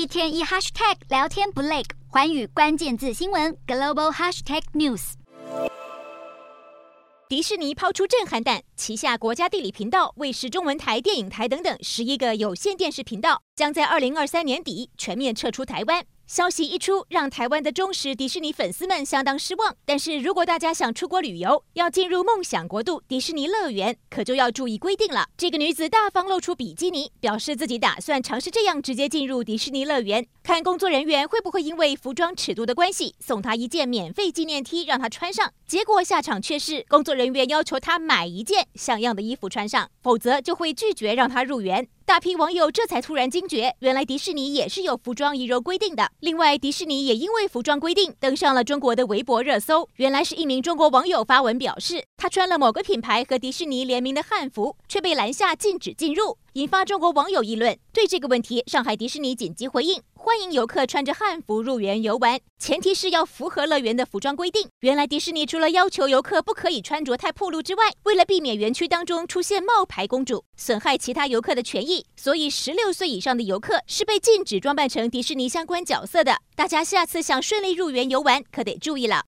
一天一 hashtag 聊天不累，寰宇关键字新闻 global hashtag news。迪士尼抛出震撼弹，旗下国家地理频道、卫视中文台、电影台等等十一个有线电视频道，将在二零二三年底全面撤出台湾。消息一出，让台湾的忠实迪士尼粉丝们相当失望。但是如果大家想出国旅游，要进入梦想国度迪士尼乐园，可就要注意规定了。这个女子大方露出比基尼，表示自己打算尝试这样直接进入迪士尼乐园，看工作人员会不会因为服装尺度的关系，送她一件免费纪念 T 让她穿上。结果下场却是工作人员要求她买一件像样的衣服穿上，否则就会拒绝让她入园。大批网友这才突然惊觉，原来迪士尼也是有服装仪容规定的。另外，迪士尼也因为服装规定登上了中国的微博热搜。原来是一名中国网友发文表示，他穿了某个品牌和迪士尼联名的汉服，却被拦下禁止进入，引发中国网友议论。对这个问题，上海迪士尼紧急回应。欢迎游客穿着汉服入园游玩，前提是要符合乐园的服装规定。原来迪士尼除了要求游客不可以穿着太暴露之外，为了避免园区当中出现冒牌公主，损害其他游客的权益，所以十六岁以上的游客是被禁止装扮成迪士尼相关角色的。大家下次想顺利入园游玩，可得注意了。